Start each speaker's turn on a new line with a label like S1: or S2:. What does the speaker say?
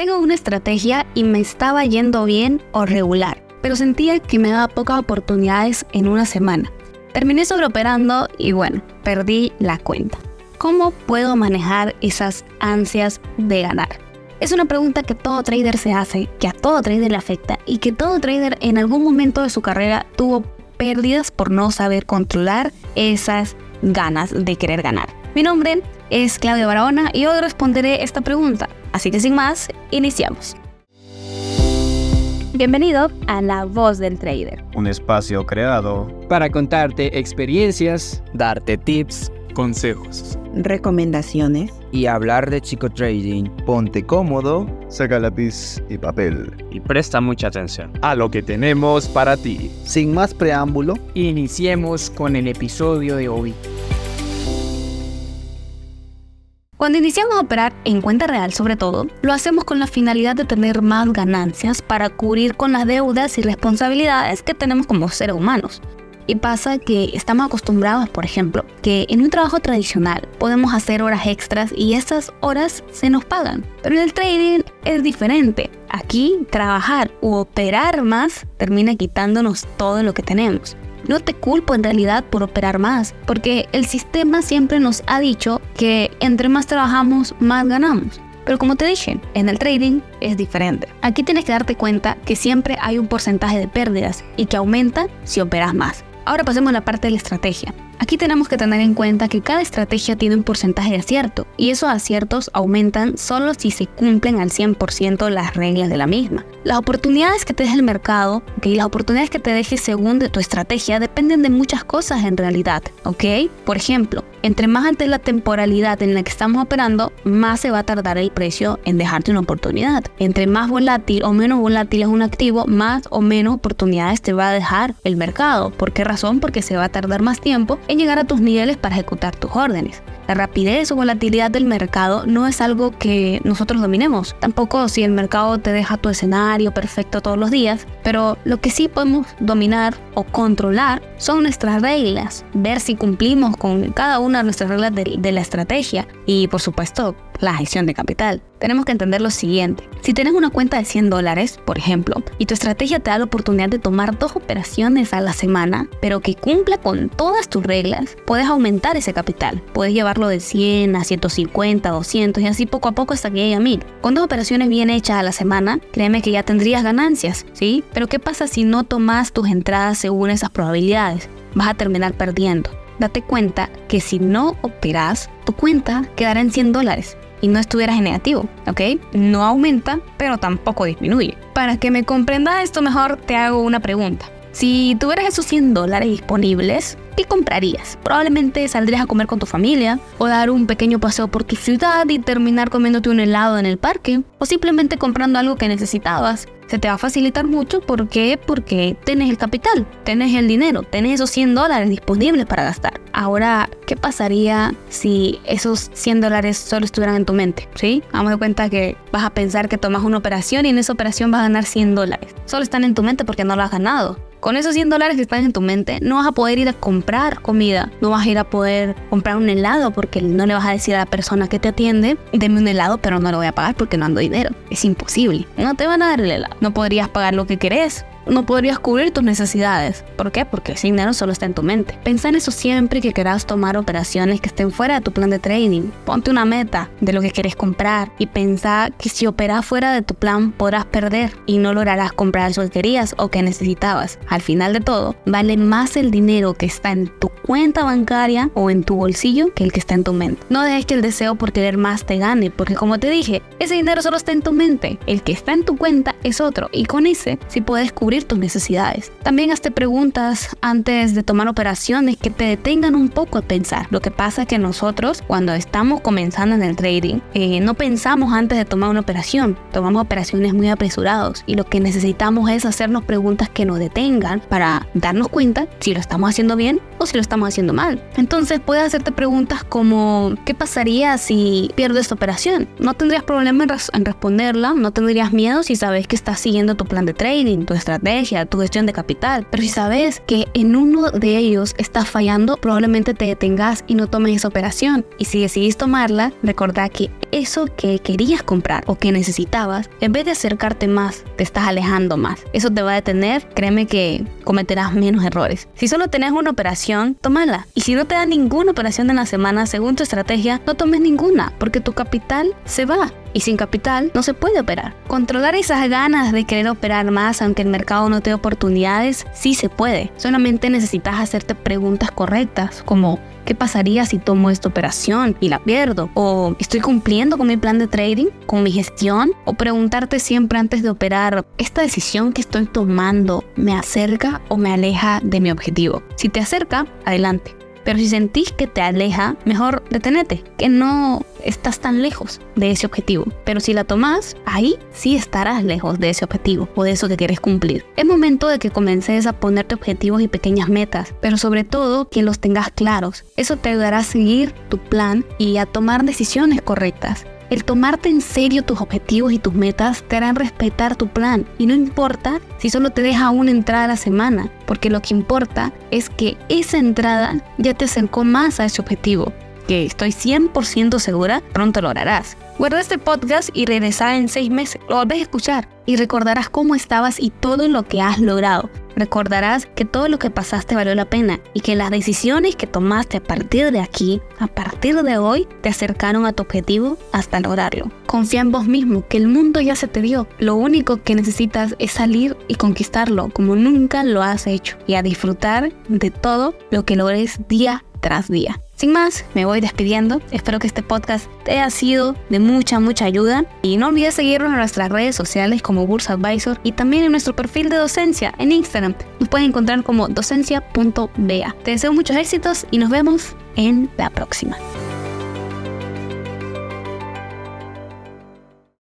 S1: Tengo una estrategia y me estaba yendo bien o regular, pero sentía que me daba pocas oportunidades en una semana. Terminé sobreoperando y bueno, perdí la cuenta. ¿Cómo puedo manejar esas ansias de ganar? Es una pregunta que todo trader se hace, que a todo trader le afecta y que todo trader en algún momento de su carrera tuvo pérdidas por no saber controlar esas ganas de querer ganar. Mi nombre es Claudia Barahona y hoy responderé esta pregunta. Así que sin más, iniciamos. Bienvenido a La Voz del Trader.
S2: Un espacio creado
S3: para contarte experiencias,
S4: darte tips,
S5: consejos,
S6: recomendaciones
S7: y hablar de chico trading. Ponte cómodo,
S2: saca lápiz y papel
S4: y presta mucha atención
S5: a lo que tenemos para ti.
S7: Sin más preámbulo,
S3: iniciemos con el episodio de hoy.
S1: Cuando iniciamos a operar en cuenta real sobre todo, lo hacemos con la finalidad de tener más ganancias para cubrir con las deudas y responsabilidades que tenemos como seres humanos. Y pasa que estamos acostumbrados, por ejemplo, que en un trabajo tradicional podemos hacer horas extras y esas horas se nos pagan. Pero en el trading es diferente. Aquí trabajar u operar más termina quitándonos todo lo que tenemos. No te culpo en realidad por operar más, porque el sistema siempre nos ha dicho que entre más trabajamos, más ganamos. Pero como te dije, en el trading es diferente. Aquí tienes que darte cuenta que siempre hay un porcentaje de pérdidas y que aumenta si operas más. Ahora pasemos a la parte de la estrategia. Aquí tenemos que tener en cuenta que cada estrategia tiene un porcentaje de acierto y esos aciertos aumentan solo si se cumplen al 100% las reglas de la misma. Las oportunidades que te deje el mercado y las oportunidades que te deje según tu estrategia dependen de muchas cosas en realidad, ¿ok? Por ejemplo, entre más alta es la temporalidad en la que estamos operando, más se va a tardar el precio en dejarte una oportunidad. Entre más volátil o menos volátil es un activo, más o menos oportunidades te va a dejar el mercado. ¿Por qué razón? Porque se va a tardar más tiempo en llegar a tus niveles para ejecutar tus órdenes. La rapidez o volatilidad del mercado no es algo que nosotros dominemos. Tampoco si el mercado te deja tu escenario perfecto todos los días. Pero lo que sí podemos dominar o controlar son nuestras reglas. Ver si cumplimos con cada una de nuestras reglas de, de la estrategia. Y por supuesto, la gestión de capital. Tenemos que entender lo siguiente. Si tienes una cuenta de 100 dólares, por ejemplo, y tu estrategia te da la oportunidad de tomar dos operaciones a la semana, pero que cumpla con todas tus reglas, puedes aumentar ese capital. Puedes llevarlo de 100 a 150, 200 y así poco a poco hasta que llegue a 1000. Con dos operaciones bien hechas a la semana, créeme que ya tendrías ganancias, ¿sí? Pero ¿qué pasa si no tomas tus entradas según esas probabilidades? Vas a terminar perdiendo. Date cuenta que si no operas, tu cuenta quedará en 100 dólares y no estuvieras en negativo, ¿ok? No aumenta, pero tampoco disminuye. Para que me comprendas esto mejor, te hago una pregunta. Si tuvieras esos 100 dólares disponibles, ¿qué comprarías? Probablemente saldrías a comer con tu familia, o dar un pequeño paseo por tu ciudad y terminar comiéndote un helado en el parque, o simplemente comprando algo que necesitabas. Se te va a facilitar mucho, ¿por qué? Porque tienes el capital, tienes el dinero, tienes esos 100 dólares disponibles para gastar. Ahora, ¿qué pasaría si esos 100 dólares solo estuvieran en tu mente? ¿Sí? Vamos de cuenta que vas a pensar que tomas una operación y en esa operación vas a ganar 100 dólares. Solo están en tu mente porque no lo has ganado. Con esos 100 dólares que están en tu mente, no vas a poder ir a comprar comida, no vas a ir a poder comprar un helado porque no le vas a decir a la persona que te atiende, deme un helado, pero no lo voy a pagar porque no ando dinero. Es imposible. No te van a dar el helado. No podrías pagar lo que querés no podrías cubrir tus necesidades. ¿Por qué? Porque ese dinero solo está en tu mente. Pensa en eso siempre que quieras tomar operaciones que estén fuera de tu plan de trading. Ponte una meta de lo que quieres comprar y pensa que si operas fuera de tu plan podrás perder y no lograrás comprar eso que querías o que necesitabas. Al final de todo, vale más el dinero que está en tu cuenta bancaria o en tu bolsillo que el que está en tu mente. No dejes que el deseo por querer más te gane, porque como te dije, ese dinero solo está en tu mente. El que está en tu cuenta es otro y con ese sí puedes cubrir tus necesidades. También hazte preguntas antes de tomar operaciones que te detengan un poco a pensar. Lo que pasa es que nosotros cuando estamos comenzando en el trading eh, no pensamos antes de tomar una operación. Tomamos operaciones muy apresurados y lo que necesitamos es hacernos preguntas que nos detengan para darnos cuenta si lo estamos haciendo bien o si lo estamos haciendo mal. Entonces puedes hacerte preguntas como ¿qué pasaría si pierdo esta operación? No tendrías problema en, en responderla, no tendrías miedo si sabes que estás siguiendo tu plan de trading, tu estrategia, tu gestión de capital. Pero si sabes que en uno de ellos estás fallando, probablemente te detengas y no tomes esa operación. Y si decidís tomarla, recordá que eso que querías comprar o que necesitabas, en vez de acercarte más, te estás alejando más. Eso te va a detener, créeme que cometerás menos errores. Si solo tenés una operación, tómala. Y si no te da ninguna operación en la semana, según tu estrategia, no tomes ninguna, porque tu capital se va. Y sin capital no se puede operar. Controlar esas ganas de querer operar más aunque el mercado no te dé oportunidades, sí se puede. Solamente necesitas hacerte preguntas correctas, como ¿qué pasaría si tomo esta operación y la pierdo? ¿O estoy cumpliendo con mi plan de trading, con mi gestión? ¿O preguntarte siempre antes de operar, ¿esta decisión que estoy tomando me acerca o me aleja de mi objetivo? Si te acerca, adelante. Pero si sentís que te aleja, mejor detenete, que no estás tan lejos de ese objetivo. Pero si la tomás, ahí sí estarás lejos de ese objetivo o de eso que quieres cumplir. Es momento de que comences a ponerte objetivos y pequeñas metas, pero sobre todo que los tengas claros. Eso te ayudará a seguir tu plan y a tomar decisiones correctas. El tomarte en serio tus objetivos y tus metas te harán respetar tu plan y no importa si solo te deja una entrada a la semana, porque lo que importa es que esa entrada ya te acercó más a ese objetivo, que estoy 100% segura pronto lograrás. Guarda este podcast y regresa en seis meses. Lo volvés a escuchar y recordarás cómo estabas y todo lo que has logrado. Recordarás que todo lo que pasaste valió la pena y que las decisiones que tomaste a partir de aquí, a partir de hoy, te acercaron a tu objetivo hasta lograrlo. Confía en vos mismo, que el mundo ya se te dio. Lo único que necesitas es salir y conquistarlo como nunca lo has hecho y a disfrutar de todo lo que logres día tras día. Sin más, me voy despidiendo. Espero que este podcast te haya sido de mucha, mucha ayuda. Y no olvides seguirnos en nuestras redes sociales como Bursa Advisor y también en nuestro perfil de docencia en Instagram. Nos pueden encontrar como docencia.bea. Te deseo muchos éxitos y nos vemos en la próxima.